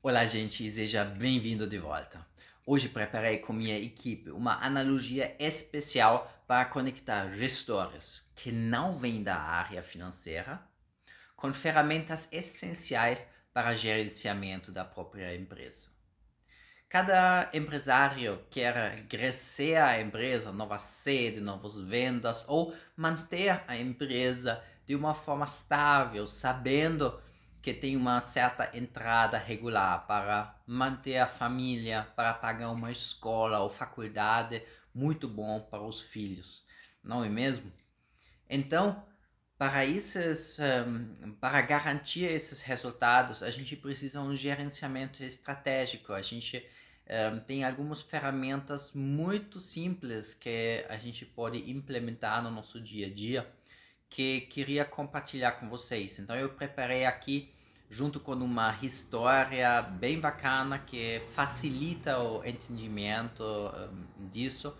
Olá, gente, seja bem-vindo de volta. Hoje preparei com minha equipe uma analogia especial para conectar gestores que não vêm da área financeira com ferramentas essenciais para gerenciamento da própria empresa. Cada empresário quer crescer a empresa, nova sede, novas vendas ou manter a empresa de uma forma estável, sabendo que tem uma certa entrada regular para manter a família, para pagar uma escola ou faculdade muito bom para os filhos, não é mesmo? Então, para esses, um, para garantir esses resultados, a gente precisa de um gerenciamento estratégico. A gente um, tem algumas ferramentas muito simples que a gente pode implementar no nosso dia a dia que queria compartilhar com vocês. Então eu preparei aqui junto com uma história bem bacana que facilita o entendimento um, disso,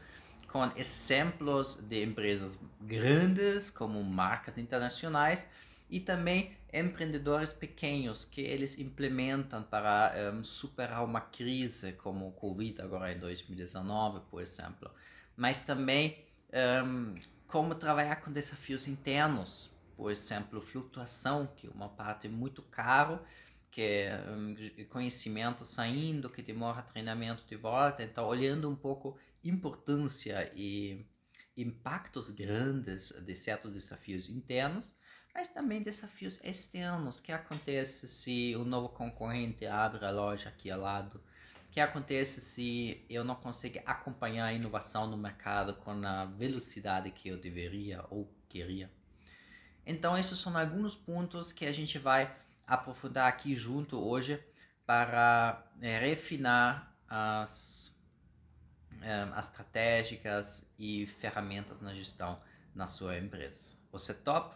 com exemplos de empresas grandes como marcas internacionais e também empreendedores pequenos que eles implementam para um, superar uma crise como o Covid agora em 2019, por exemplo, mas também um, como trabalhar com desafios internos, por exemplo, flutuação, que é uma parte muito caro, que é um, conhecimento saindo, que demora treinamento de volta. Então, olhando um pouco importância e impactos grandes de certos desafios internos, mas também desafios externos, que acontece se o novo concorrente abre a loja aqui ao lado, que acontece se eu não consigo acompanhar a inovação no mercado com a velocidade que eu deveria ou queria. Então, esses são alguns pontos que a gente vai aprofundar aqui junto hoje para é, refinar as, é, as estratégicas e ferramentas na gestão na sua empresa. Você top?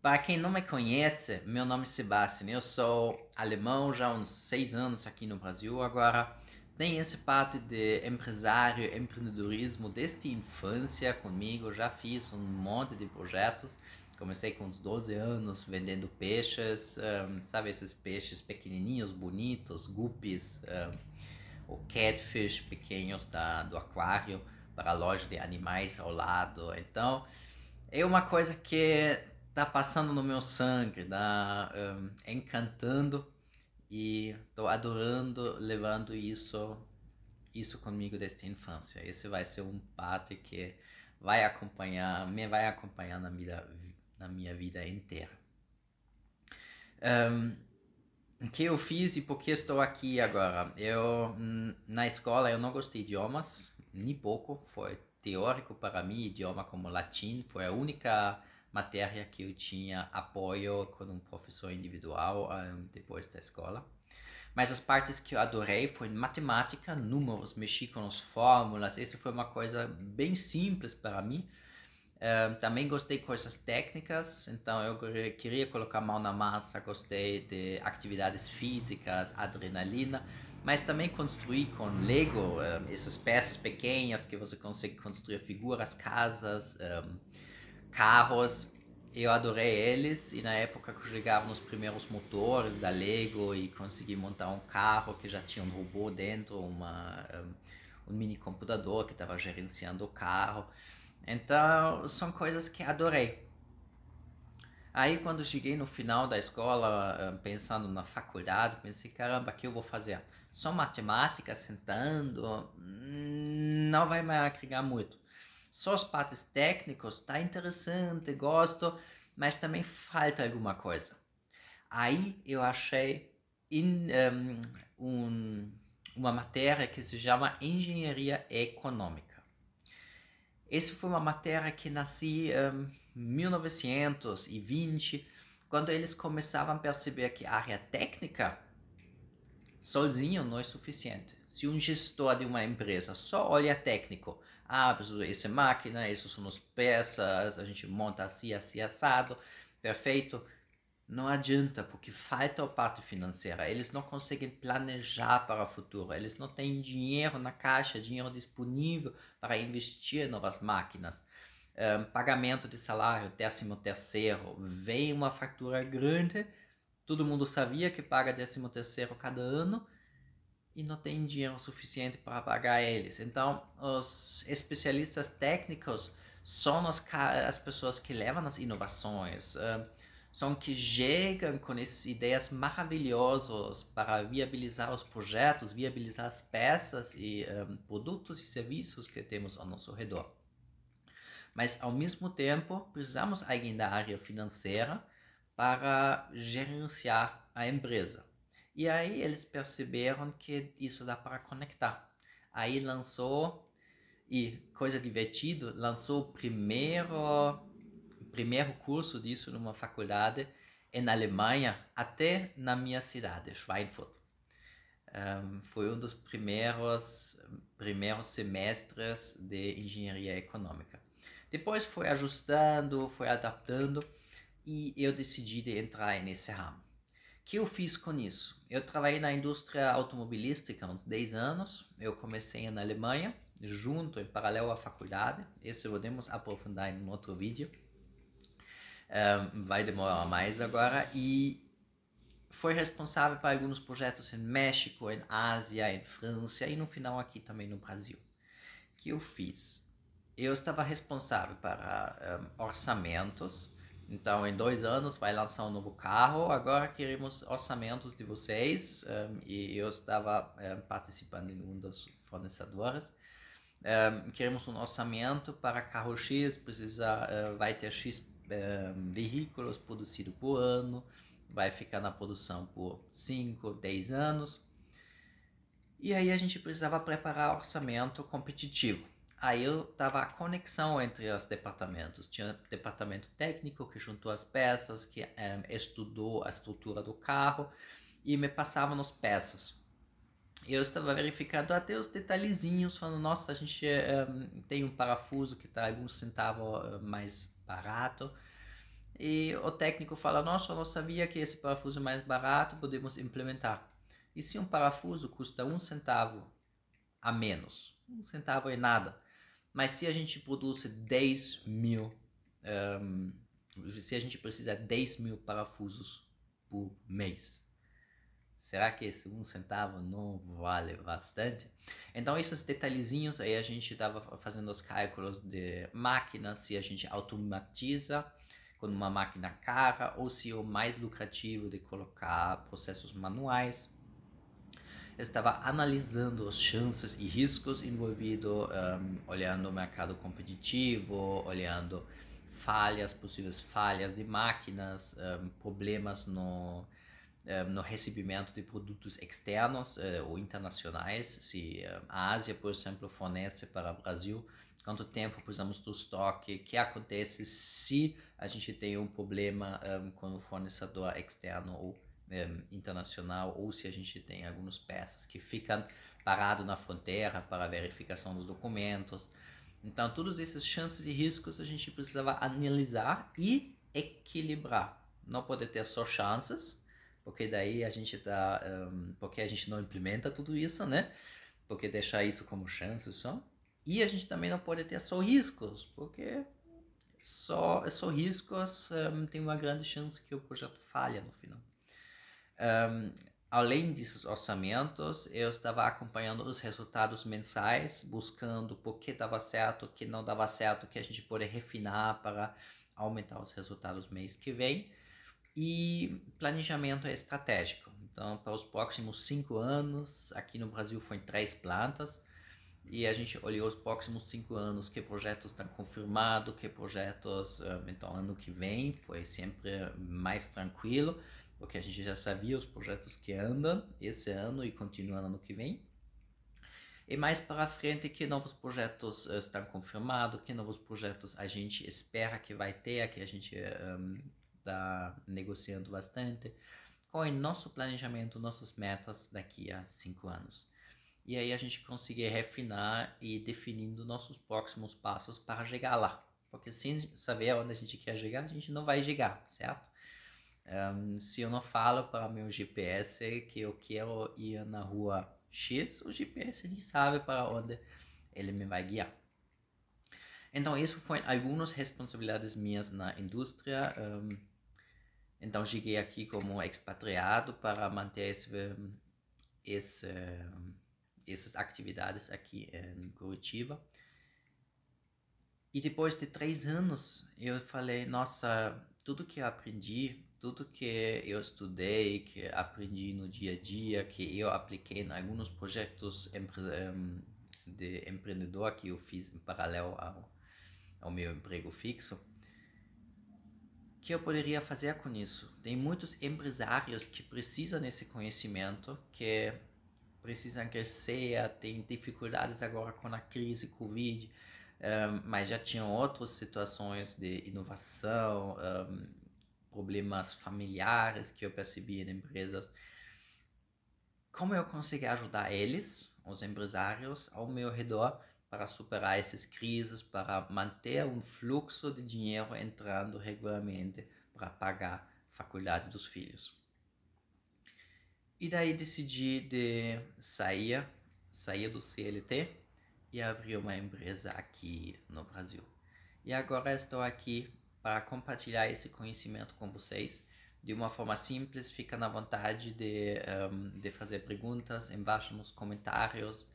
Para quem não me conhece, meu nome é Sebastian. Eu sou alemão já há uns seis anos aqui no Brasil. Agora tem esse parte de empresário, empreendedorismo desde infância comigo, já fiz um monte de projetos. Comecei com uns 12 anos vendendo peixes, um, sabe esses peixes pequenininhos, bonitos, guppies, um, ou catfish pequenos da, do aquário para a loja de animais ao lado. Então, é uma coisa que está passando no meu sangue, tá um, encantando e estou adorando levando isso isso comigo desde a infância. Esse vai ser um parte que vai acompanhar, me vai acompanhar na minha, na minha vida inteira. O que eu fiz e por que estou aqui agora? Eu na escola eu não gostei de idiomas, nem pouco. Foi teórico para mim, idioma como latim. Foi a única matéria que eu tinha apoio com um professor individual um, depois da escola. Mas as partes que eu adorei foi matemática, números, mexer com as fórmulas. Isso foi uma coisa bem simples para mim. Um, também gostei de coisas técnicas, então eu queria colocar a mão na massa, gostei de atividades físicas, adrenalina, mas também construir com Lego, um, essas peças pequenas que você consegue construir figuras, casas, um, carros. Eu adorei eles e na época que eu jogava nos primeiros motores da Lego e consegui montar um carro que já tinha um robô dentro, uma, um, mini computador que estava gerenciando o carro. Então são coisas que adorei. Aí quando cheguei no final da escola, pensando na faculdade, pensei, caramba, o que eu vou fazer? Só matemática, sentando, hum, não vai me agregar muito. Só as partes técnicas, tá interessante, gosto, mas também falta alguma coisa. Aí eu achei in, um, um, uma matéria que se chama Engenharia Econômica. Essa foi uma matéria que nasci em um, 1920, quando eles começavam a perceber que a área técnica sozinho não é suficiente. Se um gestor de uma empresa só olha técnico, ah, preciso essa máquina, essas são as peças, a gente monta assim, assim, assado, perfeito. Não adianta, porque falta a parte financeira. Eles não conseguem planejar para o futuro. Eles não têm dinheiro na caixa, dinheiro disponível para investir em novas máquinas. Um, pagamento de salário, décimo terceiro, vem uma fatura grande, Todo mundo sabia que paga 13 terceiro cada ano e não tem dinheiro suficiente para pagar eles. Então, os especialistas técnicos são as, as pessoas que levam as inovações, uh, são que chegam com essas ideias maravilhosas para viabilizar os projetos, viabilizar as peças e um, produtos e serviços que temos ao nosso redor. Mas, ao mesmo tempo, precisamos alguém da área financeira para gerenciar a empresa. E aí eles perceberam que isso dá para conectar. Aí lançou, e coisa divertida, lançou o primeiro primeiro curso disso numa faculdade na Alemanha, até na minha cidade, Schweinfurt. Um, foi um dos primeiros, primeiros semestres de engenharia econômica. Depois foi ajustando, foi adaptando e eu decidi de entrar nesse ramo. Que eu fiz com isso? Eu trabalhei na indústria automobilística há uns 10 anos. Eu comecei na Alemanha, junto, em paralelo à faculdade. Isso podemos aprofundar em um outro vídeo um, vai demorar mais agora e foi responsável por alguns projetos em México, em Ásia, em França e no final aqui também no Brasil. Que eu fiz? Eu estava responsável para um, orçamentos. Então, em dois anos vai lançar um novo carro. Agora queremos orçamentos de vocês um, e eu estava participando em um dos fornecedores. queremos um orçamento para carro X, precisa, uh, vai ter X veículos produzidos por ano, vai ficar na produção por 5, 10 anos. E aí a gente precisava preparar orçamento competitivo. Aí eu tava a conexão entre os departamentos. Tinha departamento técnico que juntou as peças, que é, estudou a estrutura do carro e me passava as peças. Eu estava verificando até os detalhezinhos, falando, nossa, a gente é, tem um parafuso que está alguns centavos mais barato. E o técnico fala: Nossa, eu não sabia que esse parafuso é mais barato, podemos implementar. E se um parafuso custa um centavo a menos? Um centavo é nada. Mas se a gente produz 10 mil, um, se a gente precisa de 10 mil parafusos por mês, será que esse um centavo não vale bastante? Então, esses detalhezinhos aí a gente estava fazendo os cálculos de máquinas, se a gente automatiza com uma máquina cara ou se é o mais lucrativo de colocar processos manuais. Estava analisando as chances e riscos envolvidos, um, olhando o mercado competitivo, olhando falhas, possíveis falhas de máquinas, um, problemas no, eh, no recebimento de produtos externos uh, ou internacionais. Se a Ásia, por exemplo, fornece para o Brasil, quanto tempo precisamos do estoque, o que acontece se a gente tem um problema com o fornecedor externo ou um, internacional, ou se a gente tem algumas peças que ficam paradas na fronteira para verificação dos documentos. Então, todas essas chances e riscos a gente precisava analisar e equilibrar. Não pode ter só chances, porque daí a gente tá, um, porque a gente não implementa tudo isso, né? Porque deixar isso como chance só. E a gente também não pode ter só riscos, porque só, só riscos um, tem uma grande chance que o projeto falha no final. Um, além desses orçamentos, eu estava acompanhando os resultados mensais, buscando por que dava certo, o que não dava certo, que a gente pode refinar para aumentar os resultados mês que vem. E planejamento estratégico. Então, para os próximos cinco anos, aqui no Brasil foi três plantas, e a gente olhou os próximos cinco anos, que projetos estão confirmados, que projetos, então ano que vem foi sempre mais tranquilo, porque a gente já sabia os projetos que andam esse ano e continuam ano que vem. E mais para frente, que novos projetos uh, estão confirmados, que novos projetos a gente espera que vai ter, que a gente um, eh, está negociando bastante, qual é nosso planejamento, nossas metas daqui a cinco anos. E aí a gente conseguir refinar e definindo nossos próximos passos para chegar lá. Porque sem saber onde a gente quer chegar, a gente não vai chegar, certo? Um, se eu não falo para meu GPS que eu quero ir na rua X, o GPS ele sabe para onde ele me vai guiar. Então, isso foi algumas responsabilidades minhas na indústria. Um, Então cheguei aqui como expatriado para manter esse, esse, essas atividades aqui em Curitiba. E depois de três anos, eu falei, nossa, tudo que eu aprendi, tudo que eu estudei, que aprendi no dia a dia, que eu apliquei em alguns projetos de empreendedor que eu fiz em paralelo ao, ao meu emprego fixo, que eu poderia fazer com isso? Tem muitos empresários que precisam desse conhecimento, que precisam crescer, têm dificuldades agora com a crise Covid, um, mas já tinham outras situações de inovação, um, problemas familiares que eu percebi em empresas. Como eu consegui ajudar eles, os empresários, ao meu redor, para superar essas crises, para manter um fluxo de dinheiro entrando regularmente para pagar a faculdade dos filhos. E daí decidi de sair, sair do CLT e abrir uma empresa aqui no Brasil. E agora estou aqui para compartilhar esse conhecimento com vocês de uma forma simples. Fica na vontade de, um, de fazer perguntas embaixo nos comentários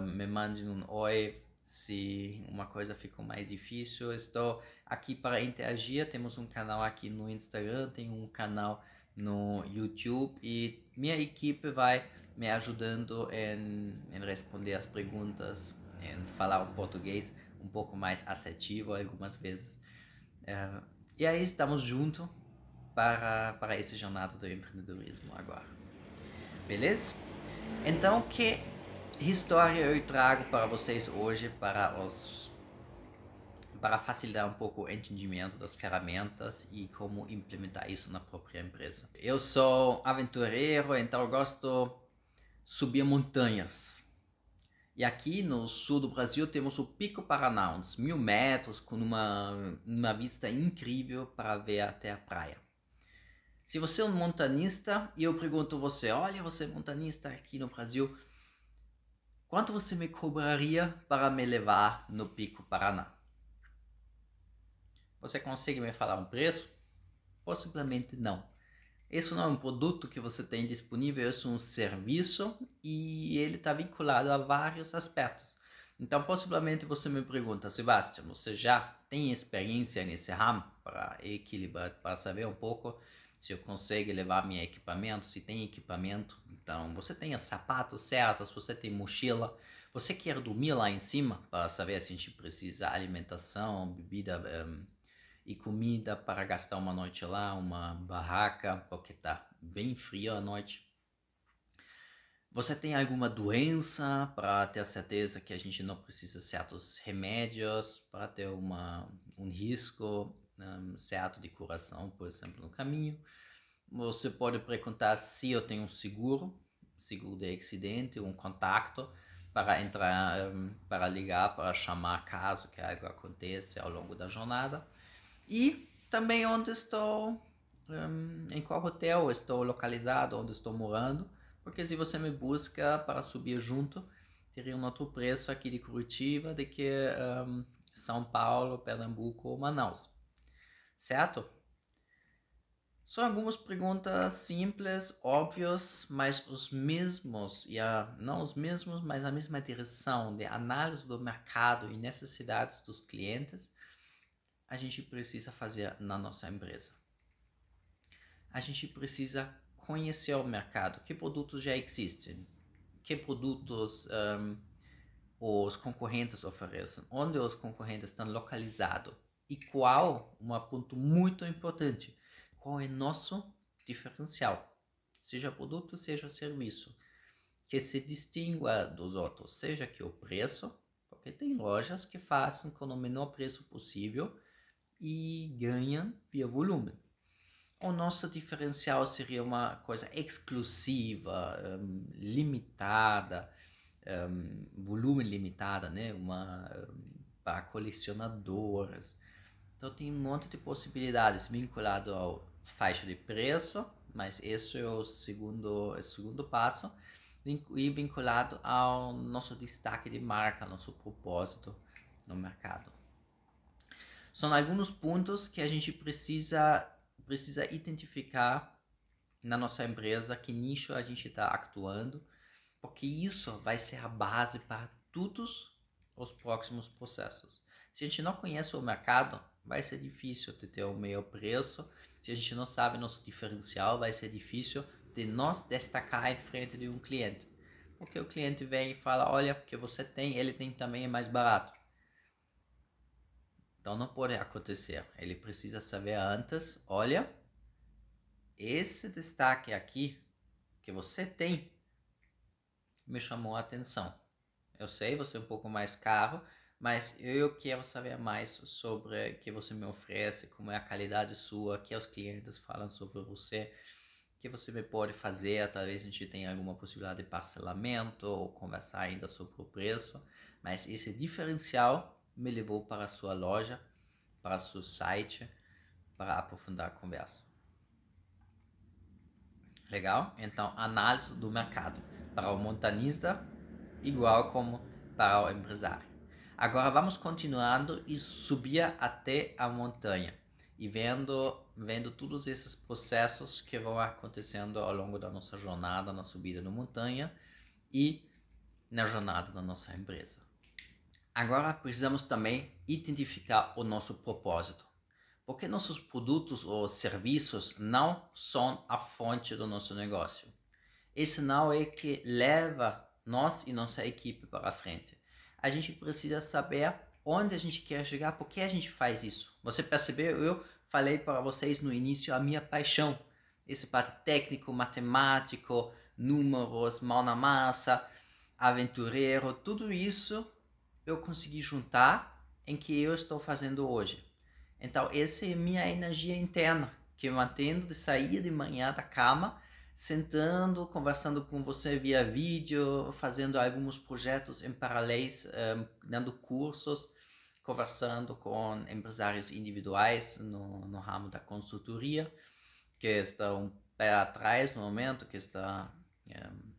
me mande um oi se uma coisa ficou mais difícil. Estou aqui para interagir. Temos um canal aqui no Instagram, tem um canal no YouTube e minha equipe vai me ajudando em, em responder as perguntas, em falar um português um pouco mais assertivo algumas vezes. Uh, e aí estamos juntos para, para esse jornada do empreendedorismo agora. Beleza? Então, que história eu trago para vocês hoje para os para facilitar um pouco o entendimento das ferramentas e como implementar isso na própria empresa. Eu sou aventureiro, então eu gosto de subir montanhas. E aqui no sul do Brasil temos o Pico Paraná, uns mil metros, com uma, uma vista incrível para ver até a praia. Se você é um montanista e eu pergunto você, olha, você é montanista aqui no Brasil, Quanto você me cobraria para me levar no Pico Paraná? Você consegue me falar um preço? Possivelmente não. Isso não é um produto que você tem disponível, isso é um serviço e ele está vinculado a vários aspectos. Então, possivelmente você me pergunta, Sebastião, você já tem experiência nesse ramo para equilibrar, para saber um pouco se eu consigo levar meu equipamento, se tem equipamento. Então, você tem os sapatos certos, você tem mochila, você quer dormir lá em cima para saber se a gente precisa alimentação, bebida um, e comida para gastar uma noite lá, uma barraca, porque tá bem frio à noite. Você tem alguma doença para ter certeza que a gente não precisa certos remédios para ter uma, um risco um, certo de curação, por exemplo, no caminho. Você pode perguntar se eu tenho um seguro, seguro de acidente, um contato para entrar, um, para ligar, para chamar caso que algo aconteça ao longo da jornada. E também onde estou, um, em qual hotel estou localizado, onde estou morando, porque se você me busca para subir junto, teria um outro preço aqui de Curitiba do que um, São Paulo, Pernambuco ou Manaus. Certo? São algumas perguntas simples, óbvias, mas os mesmos, e a, não os mesmos, mas a mesma direção de análise do mercado e necessidades dos clientes, a gente precisa fazer na nossa empresa. A gente precisa conhecer o mercado, que produtos já existem, que produtos um, os concorrentes oferecem, onde os concorrentes estão localizados? E qual, um ponto muito importante, qual é nosso diferencial, seja produto, seja serviço, que se distingua dos outros, seja que o preço, porque tem lojas que fazem com o menor preço possível e ganham via volume. O nosso diferencial seria uma coisa exclusiva, um, limitada, um, volume limitado, né? uma, um, para colecionadoras, então tem um monte de possibilidades vinculado ao faixa de preço, mas esse é o segundo, é o segundo passo, e vinculado ao nosso destaque de marca, nosso propósito no mercado. São alguns pontos que a gente precisa precisa identificar na nossa empresa que nicho a gente está atuando, porque isso vai ser a base para todos os próximos processos. Se a gente não conhece o mercado, vai ser difícil de ter o melhor preço. Se a gente não sabe nosso diferencial, vai ser difícil de nós destacar em frente de um cliente. Porque o cliente vem e fala, olha, porque você tem, ele tem também é mais barato. Então não pode acontecer. Ele precisa saber antes, olha, esse destaque aqui que você tem me chamou a atenção. Eu sei, você é um pouco mais caro, mas eu quero saber mais sobre o que você me oferece, como é a qualidade sua, que os clientes falam sobre você, o que você me pode fazer, talvez a gente tenha alguma possibilidade de parcelamento ou conversar ainda sobre o preço, mas esse diferencial me levou para sua loja, para seu site, para aprofundar a conversa. Legal? Então, análise do mercado para o montanista igual como para o empresário. Agora vamos continuando e subir até a montanha e vendo, vendo todos esses processos que vão acontecendo ao longo da nossa jornada na subida da montanha e na jornada da nossa empresa. Agora precisamos também identificar o nosso propósito, porque nossos produtos ou serviços não são a fonte do nosso negócio. Esse não é que leva nós e nossa equipe para frente a gente precisa saber onde a gente quer chegar, por que a gente faz isso. Você percebeu? Eu falei para vocês no início a minha paixão, esse parte técnico, matemático, números, mão na massa, aventureiro, tudo isso eu consegui juntar em que eu estou fazendo hoje. Então, essa é minha energia interna, que eu mantendo de sair de manhã da cama sentando, conversando com você via vídeo, fazendo alguns projetos em paralelo, um, dando cursos, conversando com empresários individuais no, no ramo da consultoria, que estão um pé atrás no momento, que está um,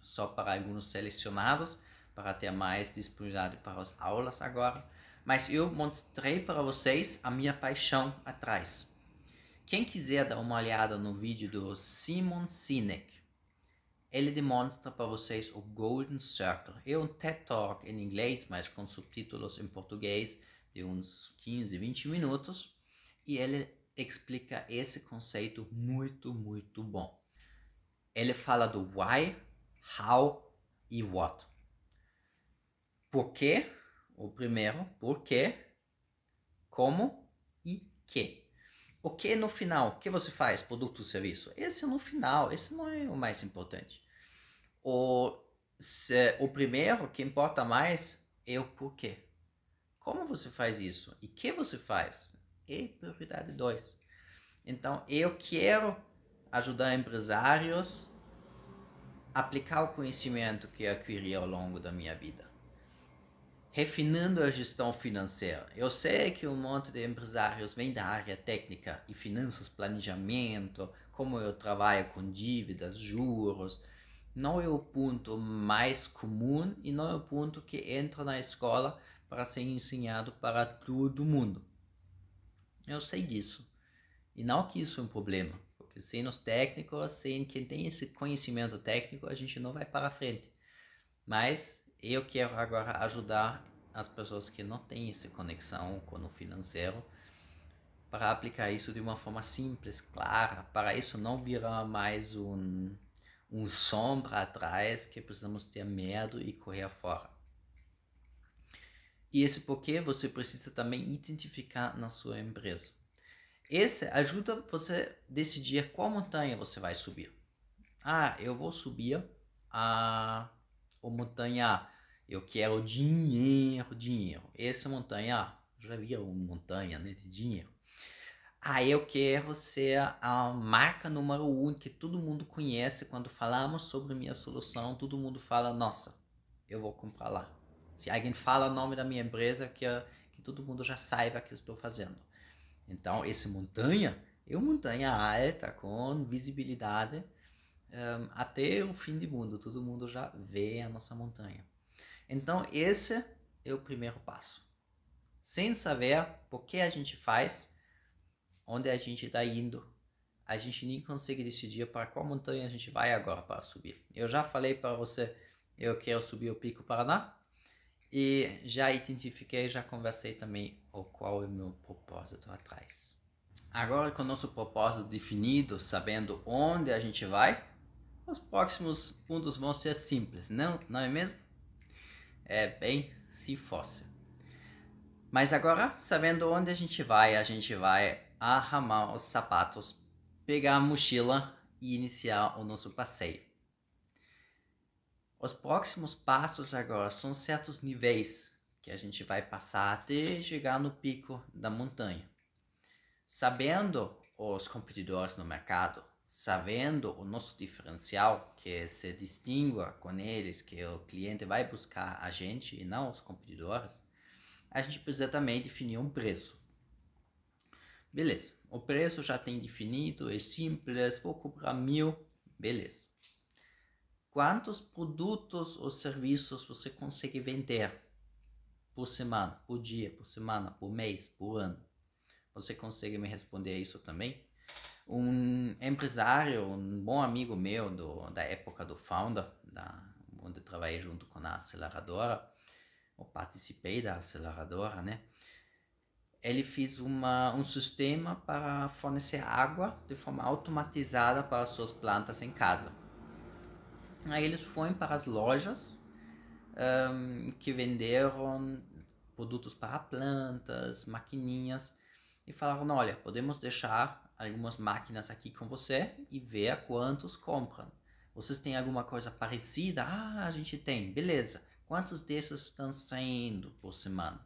só para alguns selecionados, para ter mais disponibilidade para as aulas agora. Mas eu mostrei para vocês a minha paixão atrás quem quiser dar uma olhada no vídeo do Simon Sinek, ele demonstra para vocês o Golden Circle. É um TED Talk em inglês, mas com subtítulos em português de uns 15, 20 minutos. E ele explica esse conceito muito, muito bom. Ele fala do why, how e what. Por quê? O primeiro, por quê, como e que. O que no final? O que você faz? Produto ou serviço? Esse no final, esse não é o mais importante. O, se, o primeiro, que importa mais, é o porquê. Como você faz isso? E que você faz? É prioridade 2. Então, eu quero ajudar empresários a aplicar o conhecimento que eu adquiri ao longo da minha vida refinando a gestão financeira. Eu sei que um monte de empresários vem da área técnica e finanças, planejamento, como eu trabalho com dívidas, juros. Não é o ponto mais comum e não é o ponto que entra na escola para ser ensinado para todo mundo. Eu sei disso. E não que isso é um problema, porque sem os técnicos, sem quem tem esse conhecimento técnico, a gente não vai para frente. Mas eu quero agora ajudar as pessoas que não têm essa conexão com o financeiro para aplicar isso de uma forma simples, clara, para isso não virar mais um, um sombra atrás que precisamos ter medo e correr fora. E esse porquê você precisa também identificar na sua empresa. Esse ajuda você a decidir qual montanha você vai subir. Ah, eu vou subir a, a montanha eu quero dinheiro, dinheiro. Essa montanha, já vi uma montanha né, de dinheiro. Aí eu quero ser a marca número um que todo mundo conhece. Quando falamos sobre minha solução, todo mundo fala: Nossa, eu vou comprar lá. Se alguém fala o nome da minha empresa, que, que todo mundo já saiba que eu estou fazendo. Então, esse montanha é uma montanha alta, com visibilidade um, até o fim do mundo. Todo mundo já vê a nossa montanha. Então, esse é o primeiro passo. Sem saber por que a gente faz, onde a gente está indo a gente nem consegue decidir para qual montanha a gente vai agora para subir. Eu já falei para você, eu quero subir o Pico Paraná e já identifiquei, já conversei também o qual é o meu propósito atrás. Agora com o nosso propósito definido, sabendo onde a gente vai, os próximos pontos vão ser simples, não, não é mesmo? É bem se fosse. Mas agora, sabendo onde a gente vai, a gente vai arramar os sapatos, pegar a mochila e iniciar o nosso passeio. Os próximos passos agora são certos níveis que a gente vai passar até chegar no pico da montanha. Sabendo os competidores no mercado, sabendo o nosso diferencial, que se distingua com eles, que o cliente vai buscar a gente e não os competidores, a gente precisa também definir um preço. Beleza, o preço já tem definido, é simples, vou cobrar mil, beleza. Quantos produtos ou serviços você consegue vender por semana, por dia, por semana, por mês, por ano? Você consegue me responder isso também? Um empresário, um bom amigo meu do, da época do Founder, da, onde eu trabalhei junto com a aceleradora, ou participei da aceleradora, né? Ele fez uma, um sistema para fornecer água de forma automatizada para suas plantas em casa. Aí eles foram para as lojas um, que venderam produtos para plantas, maquininhas, e falaram: olha, podemos deixar algumas máquinas aqui com você e ver quantos compram. Vocês têm alguma coisa parecida? Ah, a gente tem, beleza. Quantos desses estão saindo por semana?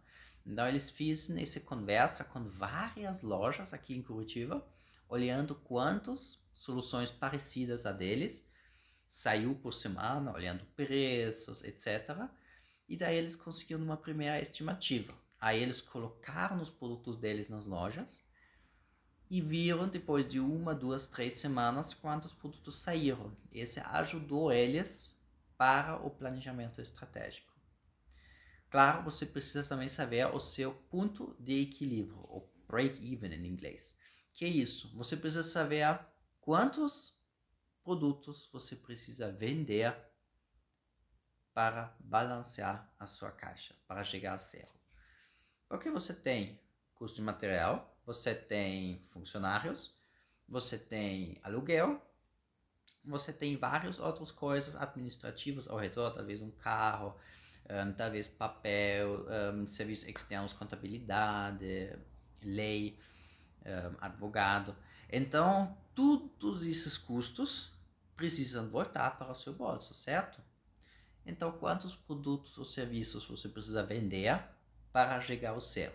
Então eles fizeram essa conversa com várias lojas aqui em Curitiba, olhando quantas soluções parecidas a deles saiu por semana, olhando preços, etc. E daí eles conseguiram uma primeira estimativa. Aí eles colocaram os produtos deles nas lojas e viram depois de uma, duas, três semanas quantos produtos saíram. Esse ajudou eles para o planejamento estratégico. Claro, você precisa também saber o seu ponto de equilíbrio, o break-even em inglês. Que é isso? Você precisa saber quantos produtos você precisa vender para balancear a sua caixa, para chegar a zero. Porque você tem custo de material, você tem funcionários, você tem aluguel, você tem várias outras coisas administrativas ao redor, talvez um carro, um, talvez papel, um, serviços externos, contabilidade, lei, um, advogado. Então, todos esses custos precisam voltar para o seu bolso, certo? Então, quantos produtos ou serviços você precisa vender para chegar ao céu?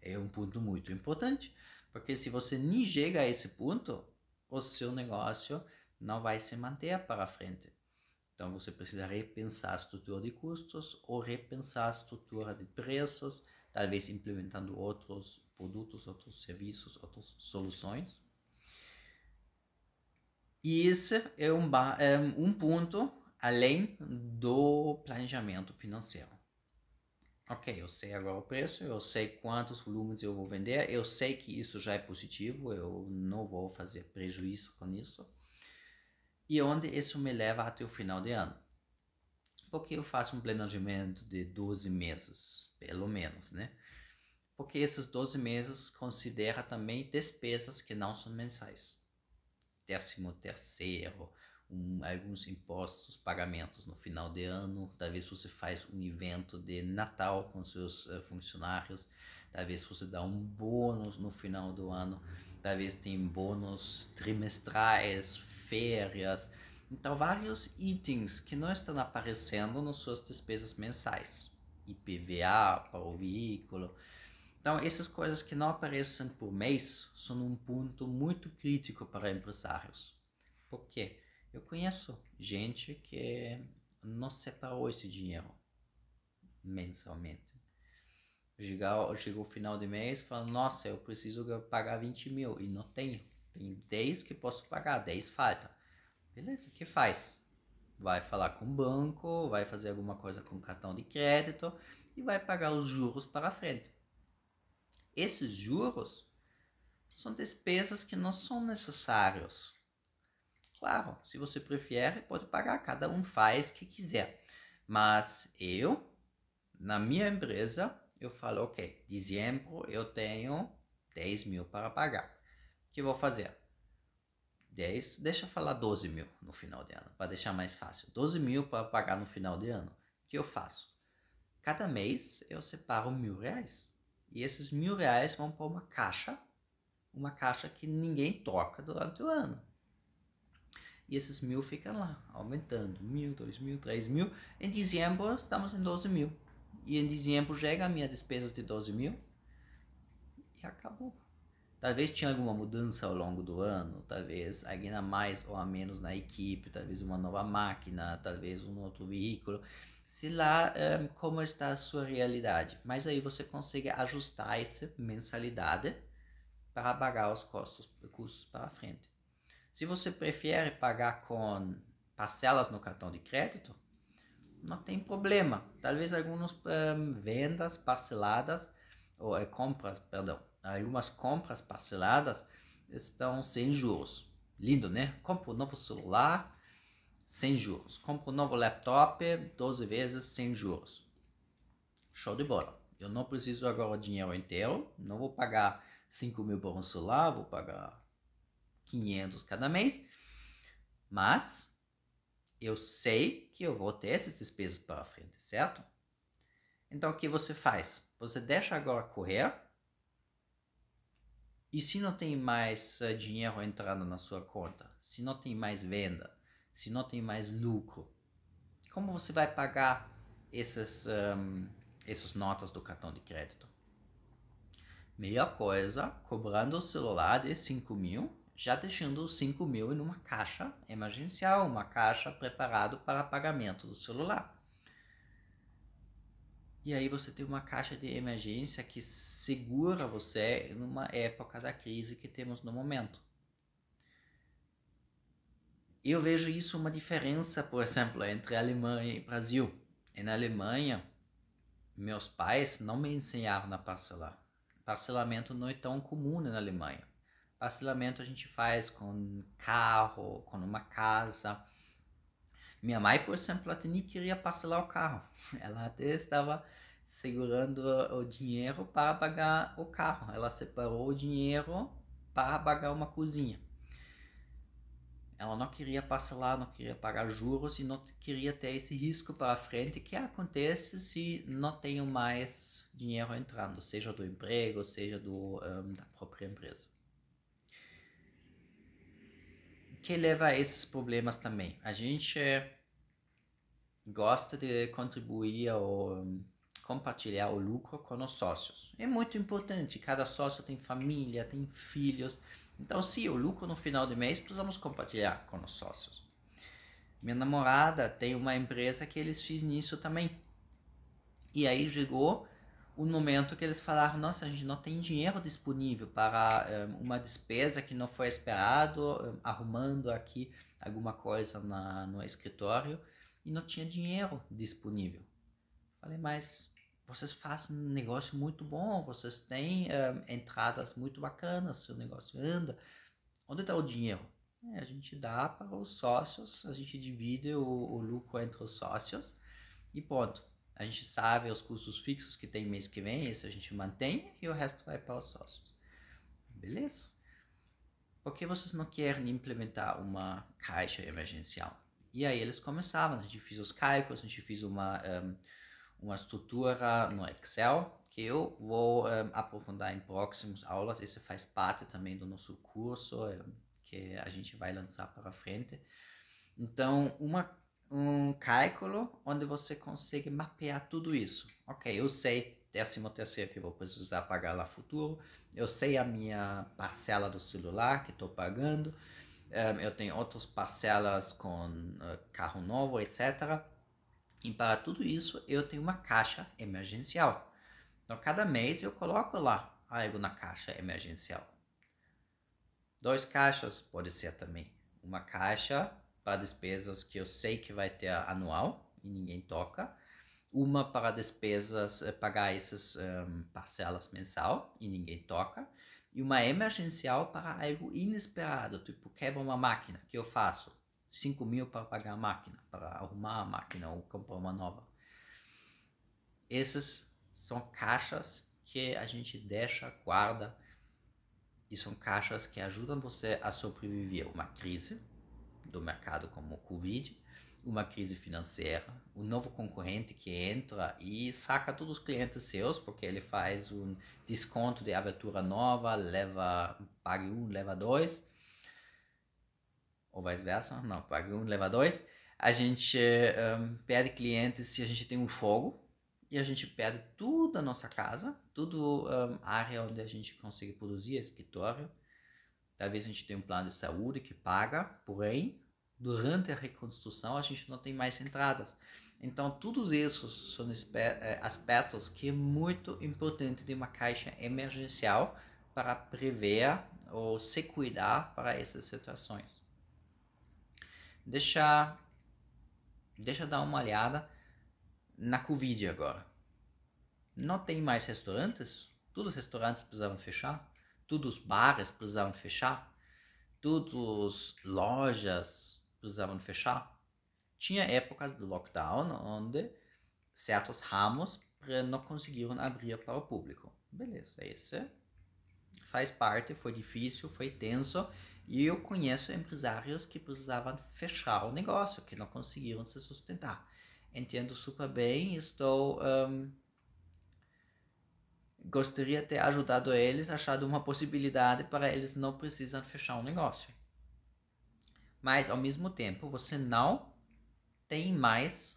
É um ponto muito importante, porque se você nem chega a esse ponto, o seu negócio não vai se manter para frente. Então você precisa repensar a estrutura de custos ou repensar a estrutura de preços, talvez implementando outros produtos, outros serviços, outras soluções. E esse é um, é um ponto além do planejamento financeiro. Ok, eu sei agora o preço, eu sei quantos volumes eu vou vender, eu sei que isso já é positivo, eu não vou fazer prejuízo com isso. E onde isso me leva até o final de ano? Porque eu faço um planejamento de 12 meses, pelo menos, né? Porque esses 12 meses considera também despesas que não são mensais. Décimo terceiro, um, alguns impostos, pagamentos no final de ano, talvez você faz um evento de Natal com seus uh, funcionários, talvez você dá um bônus no final do ano, talvez tem bônus trimestrais, férias, então vários itens que não estão aparecendo nas suas despesas mensais, IPVA para o veículo, então, essas coisas que não aparecem por mês são um ponto muito crítico para empresários. Por quê? Eu conheço gente que não separou esse dinheiro mensalmente. Chegou, chegou o final de mês e nossa, eu preciso pagar 20 mil e não tenho. Tem 10 que posso pagar, 10 falta. Beleza, o que faz? Vai falar com o banco, vai fazer alguma coisa com o cartão de crédito e vai pagar os juros para frente. Esses juros são despesas que não são necessárias. Claro, se você prefere, pode pagar, cada um faz o que quiser. Mas eu, na minha empresa, eu falo, ok, dezembro eu tenho 10 mil para pagar. O que eu vou fazer? 10, deixa eu falar 12 mil no final de ano, para deixar mais fácil. 12 mil para pagar no final de ano. O que eu faço? Cada mês eu separo mil reais. E esses mil reais vão para uma caixa, uma caixa que ninguém toca durante o ano. E esses mil ficam lá, aumentando. Mil, dois mil, três mil. Em dezembro estamos em 12 mil. E em dezembro chega a minha despesa de 12 mil. E acabou. Talvez tinha alguma mudança ao longo do ano, talvez alguém a mais ou a menos na equipe, talvez uma nova máquina, talvez um outro veículo. Se lá um, como está a sua realidade. Mas aí você consegue ajustar essa mensalidade para pagar os custos, custos para frente. Se você prefere pagar com parcelas no cartão de crédito, não tem problema. Talvez algumas um, vendas parceladas ou é, compras, perdão, algumas compras parceladas estão sem juros. Lindo, né? Compra um novo celular sem juros. Compra um novo laptop 12 vezes sem juros. Show de bola. Eu não preciso agora dinheiro inteiro. Não vou pagar 5 mil por um celular, vou pagar 500 cada mês. Mas eu sei que eu vou ter essas despesas para frente, certo? Então o que você faz? Você deixa agora correr e se não tem mais uh, dinheiro entrando na sua conta, se não tem mais venda, se não tem mais lucro, como você vai pagar essas, um, essas notas do cartão de crédito? Melhor coisa, cobrando o celular de 5 mil, já deixando os 5 mil em uma caixa emergencial, uma caixa preparada para pagamento do celular. E aí você tem uma caixa de emergência que segura você numa época da crise que temos no momento. Eu vejo isso uma diferença, por exemplo, entre Alemanha e Brasil. Na Alemanha, meus pais não me ensinaram a parcelar. Parcelamento não é tão comum na Alemanha. Parcelamento a gente faz com carro, com uma casa. Minha mãe, por exemplo, até nem queria parcelar o carro. Ela até estava segurando o dinheiro para pagar o carro. Ela separou o dinheiro para pagar uma cozinha. Ela não queria parcelar, não queria pagar juros e não queria ter esse risco para frente que acontece se não tenho mais dinheiro entrando, seja do emprego, seja do, um, da própria empresa. Que leva a esses problemas também. A gente gosta de contribuir ao compartilhar o lucro com os sócios. É muito importante, cada sócio tem família, tem filhos. Então, se o lucro no final do mês, precisamos compartilhar com os sócios. Minha namorada tem uma empresa que eles fizeram isso também. E aí chegou o momento que eles falaram: nossa, a gente não tem dinheiro disponível para eh, uma despesa que não foi esperado, eh, arrumando aqui alguma coisa na, no escritório e não tinha dinheiro disponível. Falei, mas vocês fazem um negócio muito bom, vocês têm um, entradas muito bacanas, seu negócio anda. Onde está o dinheiro? É, a gente dá para os sócios, a gente divide o, o, lucro entre os sócios e ponto. A gente sabe os custos fixos que tem mês que vem, isso a gente mantém e o resto vai para os sócios. Beleza? Por que vocês não querem implementar uma caixa emergencial? E aí eles começavam, a gente fez os cálculos, a gente fez uma... Um, uma estrutura no Excel que eu vou um, aprofundar em próximas aulas. Isso faz parte também do nosso curso que a gente vai lançar para frente. Então, uma, um cálculo onde você consegue mapear tudo isso. Ok, eu sei décimo terceiro que vou precisar pagar lá futuro. Eu sei a minha parcela do celular que estou pagando. Eu tenho outras parcelas com uh, carro novo, etc. E para tudo isso eu tenho uma caixa emergencial. Então cada mês eu coloco lá algo na caixa emergencial. Dois caixas pode ser também. Uma caixa para despesas que eu sei que vai ter anual e ninguém toca. Uma para despesas, eh, pagar essas um, parcelas mensal e ninguém toca. E uma emergencial para algo inesperado, tipo quebra uma máquina, que eu faço? 5 mil para pagar a máquina, para arrumar a máquina ou comprar uma nova. Essas são caixas que a gente deixa, guarda, e são caixas que ajudam você a sobreviver a uma crise do mercado como o Covid, uma crise financeira, um novo concorrente que entra e saca todos os clientes seus, porque ele faz um desconto de abertura nova, leva, pague um, leva dois, ou vice-versa, não, pague um, leva dois. A gente um, perde clientes se a gente tem um fogo, e a gente perde toda a nossa casa, tudo um, área onde a gente consegue produzir, escritório. Talvez a gente tenha um plano de saúde que paga, porém, durante a reconstrução a gente não tem mais entradas. Então, todos esses são eh, aspectos que é muito importante de uma caixa emergencial para prever ou se cuidar para essas situações. Deixa, deixa dar uma olhada na Covid agora. Não tem mais restaurantes? Todos os restaurantes precisavam fechar? Todos os bares precisavam fechar? Todas as lojas precisavam fechar? Tinha épocas do lockdown onde certos ramos não conseguiram abrir para o público. Beleza, esse faz parte, foi difícil, foi tenso. E eu conheço empresários que precisavam fechar o negócio, que não conseguiram se sustentar entendo super bem, estou um, gostaria de ter ajudado eles, achado uma possibilidade para eles não precisam fechar um negócio. Mas ao mesmo tempo, você não tem mais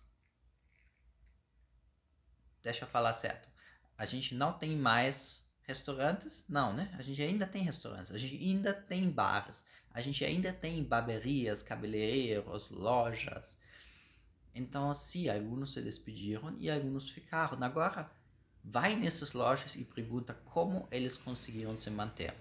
Deixa eu falar certo. A gente não tem mais restaurantes? Não, né? A gente ainda tem restaurantes, a gente ainda tem bares, a gente ainda tem barberias, cabeleireiros, lojas, então, sim, alguns se despediram e alguns ficaram. Agora, vai nessas lojas e pergunta como eles conseguiram se manter.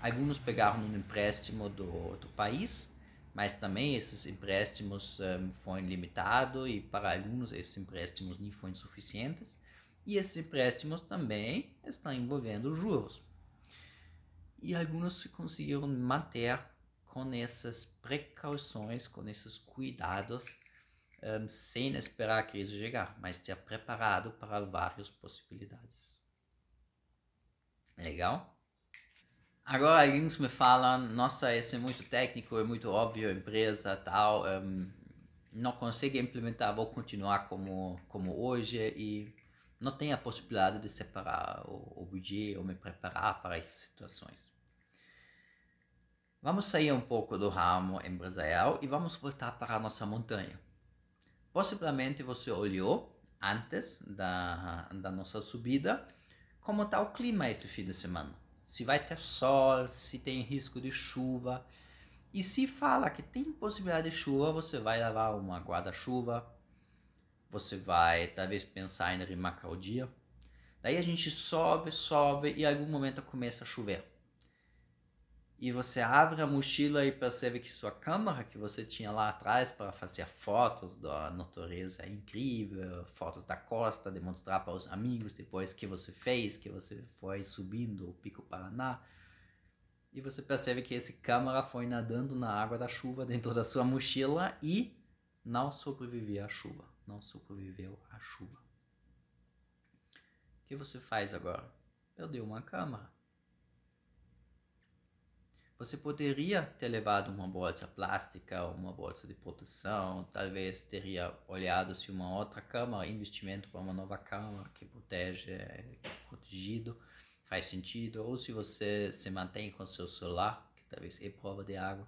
Alguns pegaram um empréstimo do, do país, mas também esses empréstimos um, foram limitados e para alguns esses empréstimos nem foram suficientes. E esses empréstimos também estão envolvendo juros. E alguns se conseguiram manter com essas precauções, com esses cuidados um, sem esperar a crise chegar, mas ter preparado para várias possibilidades. Legal? Agora alguns me falam, nossa, esse é muito técnico, é muito óbvio, empresa tal, um, não consegue implementar, vou continuar como, como hoje e não tem a possibilidade de separar o, o budget ou me preparar para essas situações. Vamos sair um pouco do ramo empresarial e vamos voltar para a nossa montanha. Possivelmente você olhou antes da, da nossa subida como está o clima esse fim de semana. Se vai ter sol, se tem risco de chuva. E se fala que tem possibilidade de chuva, você vai levar uma guarda-chuva, você vai talvez pensar em remarcar o dia. Daí a gente sobe, sobe e em algum momento começa a chover e você abre a mochila e percebe que sua câmera que você tinha lá atrás para fazer fotos da natureza incrível, fotos da costa, demonstrar para os amigos depois que você fez, que você foi subindo o Pico Paraná. E você percebe que esse câmera foi nadando na água da chuva dentro da sua mochila e não sobreviveu à chuva, não sobreviveu à chuva. O que você faz agora? Perdeu uma câmera você poderia ter levado uma bolsa plástica, uma bolsa de proteção, talvez teria olhado se uma outra câmera, investimento para uma nova câmera que protege, é protegido, faz sentido, ou se você se mantém com seu celular, que talvez é prova de água.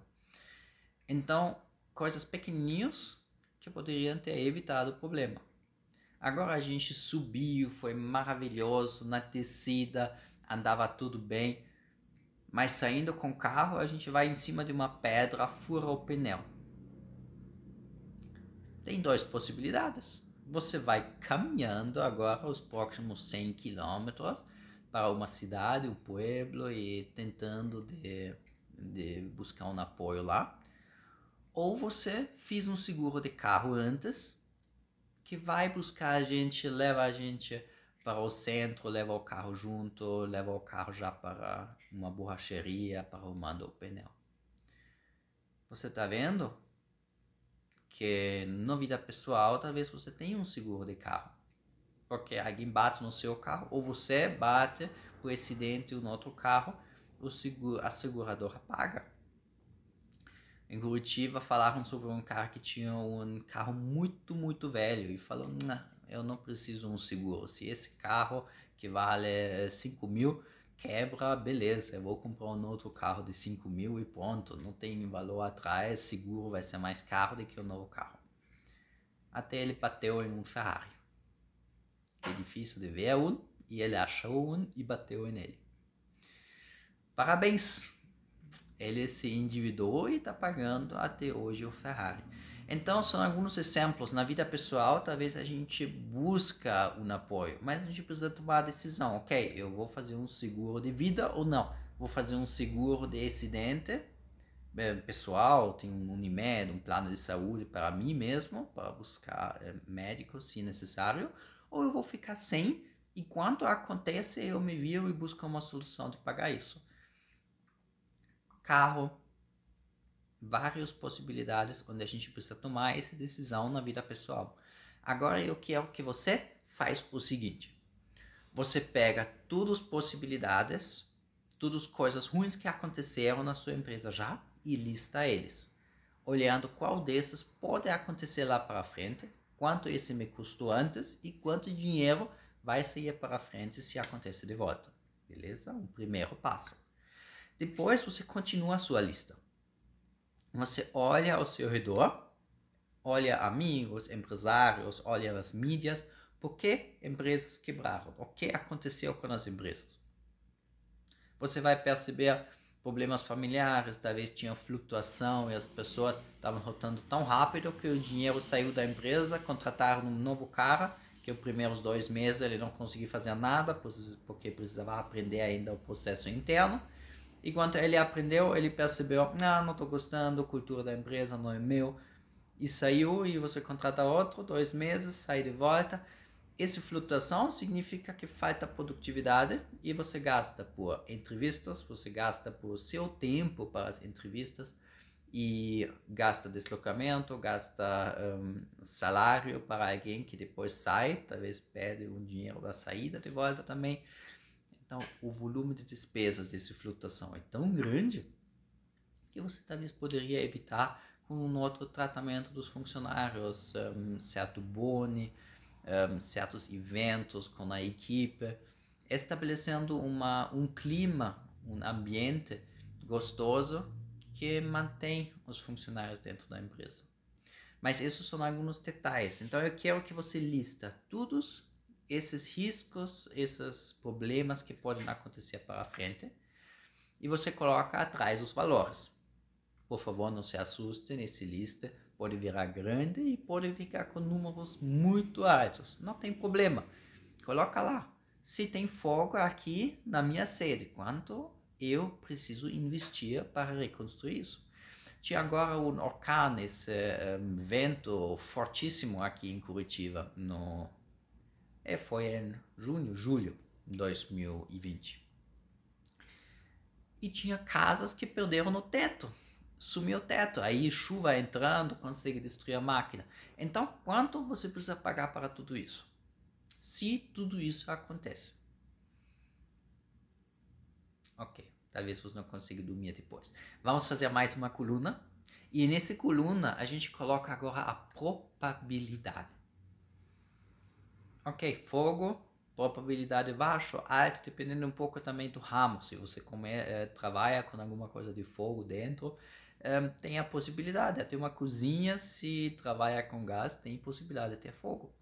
Então, coisas pequenininhas que poderiam ter evitado o problema. Agora a gente subiu, foi maravilhoso, na descida andava tudo bem mas saindo com o carro a gente vai em cima de uma pedra, fura o pneu. Tem duas possibilidades. Você vai caminhando agora os próximos 100 quilômetros para uma cidade, um pueblo e tentando de, de buscar um apoio lá. Ou você fez um seguro de carro antes, que vai buscar a gente, leva a gente para o centro, leva o carro junto, leva o carro já para uma borracheria para arrumando o pneu. Você está vendo que na vida pessoal talvez você tenha um seguro de carro. Porque alguém bate no seu carro ou você bate por acidente no outro carro, o seguro, a seguradora paga. Em Curitiba falaram sobre um cara que tinha um carro muito, muito velho e falou, eu não preciso um seguro. Se esse carro que vale 5 mil quebra, beleza, eu vou comprar um outro carro de 5 mil e pronto, não tem valor atrás, seguro vai ser mais caro do que o novo carro. Até ele bateu em um Ferrari. É difícil de ver um, e ele achou um e bateu nele. Parabéns! Ele se endividou e está pagando até hoje o Ferrari. Então, são alguns exemplos. Na vida pessoal, talvez a gente busca um apoio, mas a gente precisa tomar a decisão. Ok, eu vou fazer um seguro de vida ou não? Vou fazer um seguro de acidente é, pessoal, tem um Unimed, um plano de saúde para mim mesmo, para buscar é, médico se necessário, ou eu vou ficar sem, e quando acontece eu me viro e busco uma solução de pagar isso. Carro, várias possibilidades onde a gente precisa tomar essa decisão na vida pessoal. Agora eu quero que você faz o seguinte: você pega todas as possibilidades, todas as coisas ruins que aconteceram na sua empresa já e lista eles, olhando qual desses pode acontecer lá para frente, quanto esse me custou antes e quanto dinheiro vai sair para frente se acontecer de volta. Beleza? O primeiro passo. Depois você continua a sua lista. Você olha ao seu redor, olha amigos, empresários, olha as mídias, por que empresas quebraram? O que aconteceu com as empresas? Você vai perceber problemas familiares, talvez tinha flutuação e as pessoas estavam rotando tão rápido que o dinheiro saiu da empresa, contrataram um novo cara, que os primeiros dois meses ele não conseguia fazer nada, porque precisava aprender ainda o processo interno. E quando ele aprendeu, ele percebeu, não, não estou gostando, cultura da empresa não é meu. E saiu e você contrata outro, dois meses, sai de volta. Essa flutuação significa que falta produtividade e você gasta por entrevistas, você gasta por seu tempo para as entrevistas e gasta deslocamento, gasta um, salário para alguém que depois sai, talvez pede um dinheiro da saída de volta também. Então, o volume de despesas dessa flutuação é tão grande que você talvez poderia evitar com um outro tratamento dos funcionários, um, certo boni, um, certos eventos com a equipe, estabelecendo uma, um clima, um ambiente gostoso que mantém os funcionários dentro da empresa. Mas esses são alguns detalhes. Então eu quero que você lista todos esses riscos, esses problemas que podem acontecer para frente e você coloca atrás os valores. Por favor, não se assuste nesse lista, pode virar grande e pode ficar com números muito altos. Não tem problema. Coloca lá. Se tem fogo aqui na minha sede, quanto eu preciso investir para reconstruir isso? Tinha agora um orcão, esse um, vento fortíssimo aqui em Curitiba, no é, foi em junho, julho de 2020. E tinha casas que perderam no teto. Sumiu o teto. Aí chuva entrando, consegue destruir a máquina. Então, quanto você precisa pagar para tudo isso? Se tudo isso acontece. Ok, talvez você não consiga dormir depois. Vamos fazer mais uma coluna. E nessa coluna a gente coloca agora a probabilidade. Ok, fogo, probabilidade baixo, alto, dependendo um pouco também do ramo. Se você come, é, trabalha com alguma coisa de fogo dentro, é, tem a possibilidade. Até uma cozinha, se trabalha com gás, tem possibilidade de ter fogo.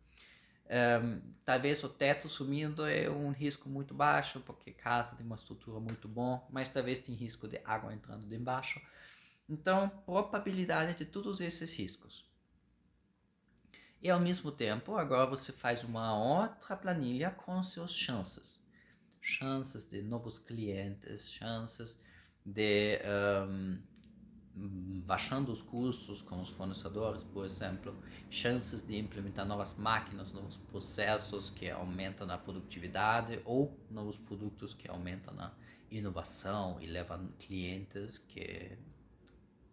É, talvez o teto sumindo é um risco muito baixo, porque casa tem uma estrutura muito bom, mas talvez tem risco de água entrando de embaixo. Então, probabilidade de todos esses riscos. E ao mesmo tempo, agora você faz uma outra planilha com suas chances. Chances de novos clientes, chances de um, baixando os custos com os fornecedores, por exemplo, chances de implementar novas máquinas, novos processos que aumentam a produtividade ou novos produtos que aumentam a inovação e levam clientes que,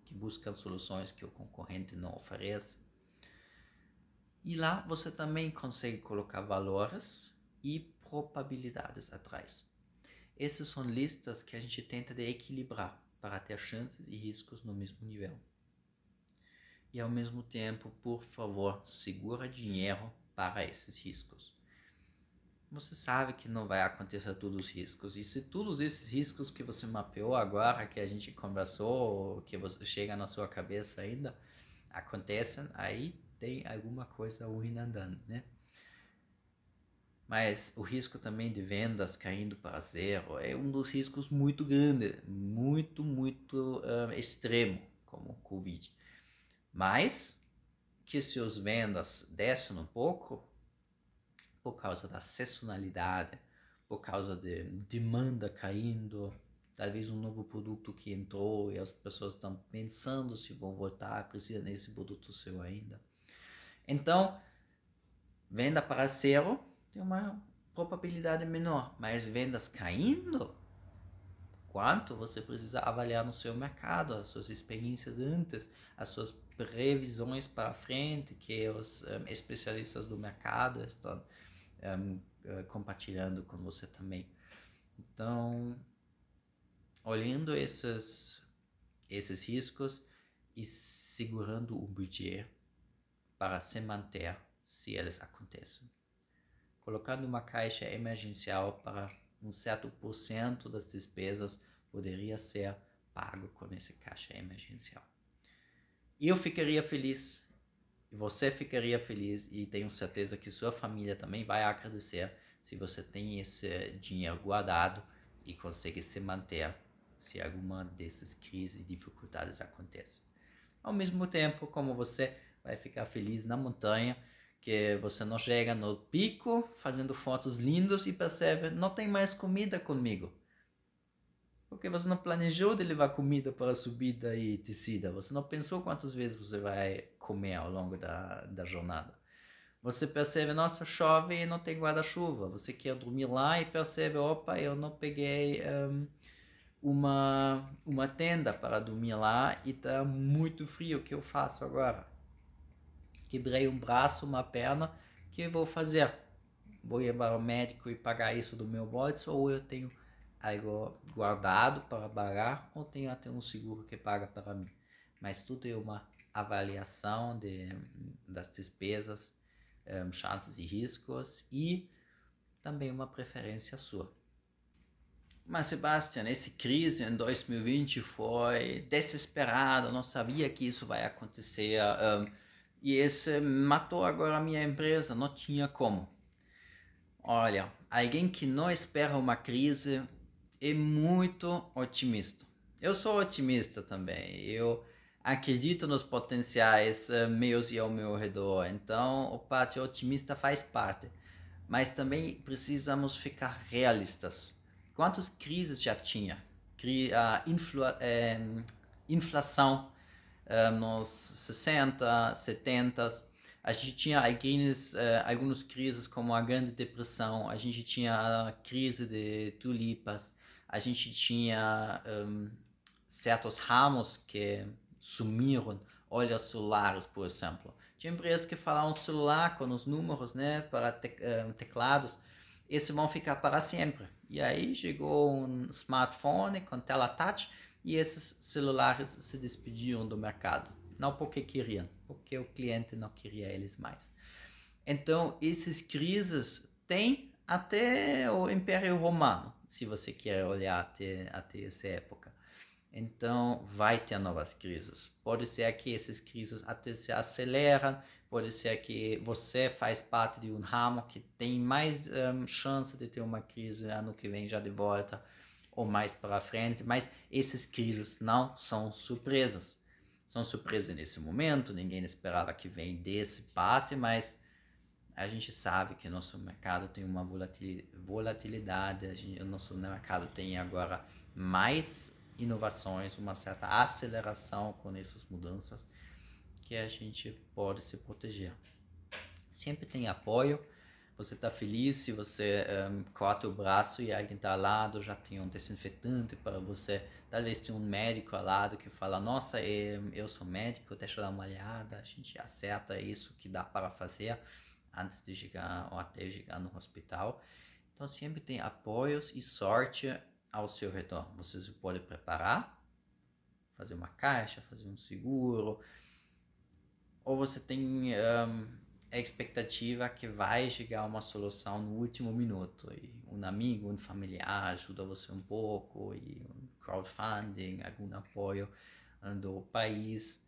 que buscam soluções que o concorrente não oferece. E lá você também consegue colocar valores e probabilidades atrás. Essas são listas que a gente tenta equilibrar para ter chances e riscos no mesmo nível. E ao mesmo tempo, por favor, segura dinheiro para esses riscos. Você sabe que não vai acontecer todos os riscos. E se todos esses riscos que você mapeou agora, que a gente conversou, que você chega na sua cabeça ainda, acontecem, aí tem alguma coisa ruim andando, né? Mas o risco também de vendas caindo para zero é um dos riscos muito grande, muito, muito uh, extremo, como o Covid. Mas que se as vendas descem um pouco, por causa da sazonalidade, por causa de demanda caindo, talvez um novo produto que entrou e as pessoas estão pensando se vão voltar, precisa desse produto seu ainda. Então, venda para zero tem uma probabilidade menor, mas vendas caindo, quanto você precisa avaliar no seu mercado, as suas experiências antes, as suas previsões para frente, que os um, especialistas do mercado estão um, uh, eh, compartilhando com você também. Então, olhando esses, esses riscos e segurando o budget para se manter se eles acontecem colocando uma caixa emergencial para um certo porcento das despesas poderia ser pago com essa caixa emergencial. Eu ficaria feliz, você ficaria feliz, e tenho certeza que sua família também vai agradecer se você tem esse dinheiro guardado e consegue se manter se alguma dessas crises e dificuldades acontece. Ao mesmo tempo, como você vai ficar feliz na montanha, que você não chega no pico fazendo fotos lindas e percebe não tem mais comida comigo. Porque você não planejou de levar comida para a subida e descida. Você não pensou quantas vezes você vai comer ao longo da, da jornada. Você percebe, nossa, chove e não tem guarda-chuva. Você quer dormir lá e percebe, opa, eu não peguei um, uma, uma tenda para dormir lá e está muito frio. O que eu faço agora? Quebrei um braço, uma perna, que vou fazer? Vou ir para o médico e pagar isso do meu bolso ou eu tenho algo guardado para pagar ou tenho até um seguro que paga para mim? Mas tudo é uma avaliação de, das despesas, um, eh, chances e riscos e também uma preferência sua. Mas Sebastian, essa crise em 2020 foi desesperada, não sabia que isso vai acontecer. Um, e esse matou agora a minha empresa, não tinha como. Olha, alguém que não espera uma crise é muito otimista. Eu sou otimista também. Eu acredito nos potenciais uh, meus e ao meu redor. Então, o parte otimista faz parte. Mas também precisamos ficar realistas. Quantas crises já tinha? Cri a infla eh, inflação nos 60, 70, a gente tinha alguns, uh, algumas crises como a Grande Depressão, a gente tinha a crise de tulipas, a gente tinha um, certos ramos que sumiram, olhos celulares, por exemplo. Tinha empresas que falavam celular com os números né, para te, uh, teclados, esses vão ficar para sempre. E aí chegou um smartphone com tela touch e esses celulares se despediam do mercado. Não porque queriam, porque o cliente não queria eles mais. Então, essas crises têm até o Império Romano, se você quer olhar até, até essa época. Então, vai ter novas crises. Pode ser que essas crises até se aceleram, pode ser que você faz parte de um ramo que tem mais um, chance de ter uma crise ano que vem já de volta ou mais para frente, mas essas crises não são surpresas. São surpresas nesse momento, ninguém esperava que vem desse parte, mas a gente sabe que nosso mercado tem uma volatilidade, a gente, o nosso mercado tem agora mais inovações, uma certa aceleração com essas mudanças que a gente pode se proteger. Sempre tem apoio, você está feliz se você um, corta o braço e alguém está ao lado, já tem um desinfetante para você. Talvez tenha um médico ao lado que fala: Nossa, eu sou médico, deixa eu dar uma olhada. A gente acerta isso que dá para fazer antes de chegar ou até chegar no hospital. Então, sempre tem apoios e sorte ao seu redor. Você se pode preparar, fazer uma caixa, fazer um seguro, ou você tem um, a expectativa que vai chegar uma solução no último minuto e um amigo, um familiar ajuda você um pouco e um crowdfunding, algum apoio do país.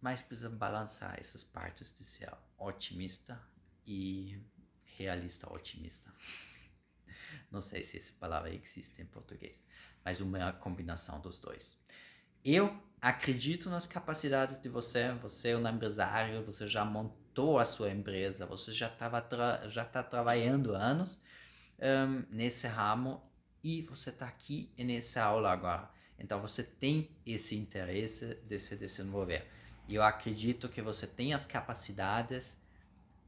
Mas precisa balançar essas partes de ser otimista e realista otimista. Não sei se essa palavra existe em português, mas uma combinação dos dois. Eu acredito nas capacidades de você, você é um empresário, você já montou a sua empresa, você já estava já está trabalhando anos um, nesse ramo e você está aqui nessa aula agora. Então você tem esse interesse de se desenvolver. Eu acredito que você tem as capacidades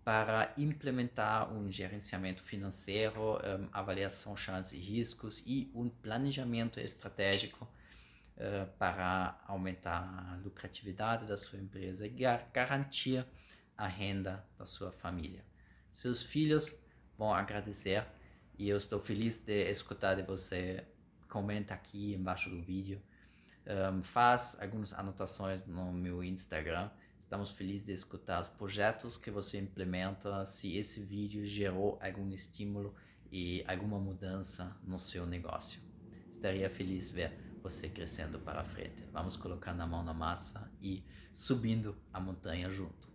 para implementar um gerenciamento financeiro, um, avaliação chances e riscos e um planejamento estratégico uh, para aumentar a lucratividade da sua empresa e gar garantir a renda da sua família. Seus filhos vão agradecer e eu estou feliz de escutar de você. Comenta aqui embaixo do vídeo. Um, faz algumas anotações no meu Instagram. Estamos felizes de escutar os projetos que você implementa, se esse vídeo gerou algum estímulo e alguma mudança no seu negócio. Estaria feliz ver você crescendo para frente. Vamos colocar na mão na massa e subindo a montanha junto.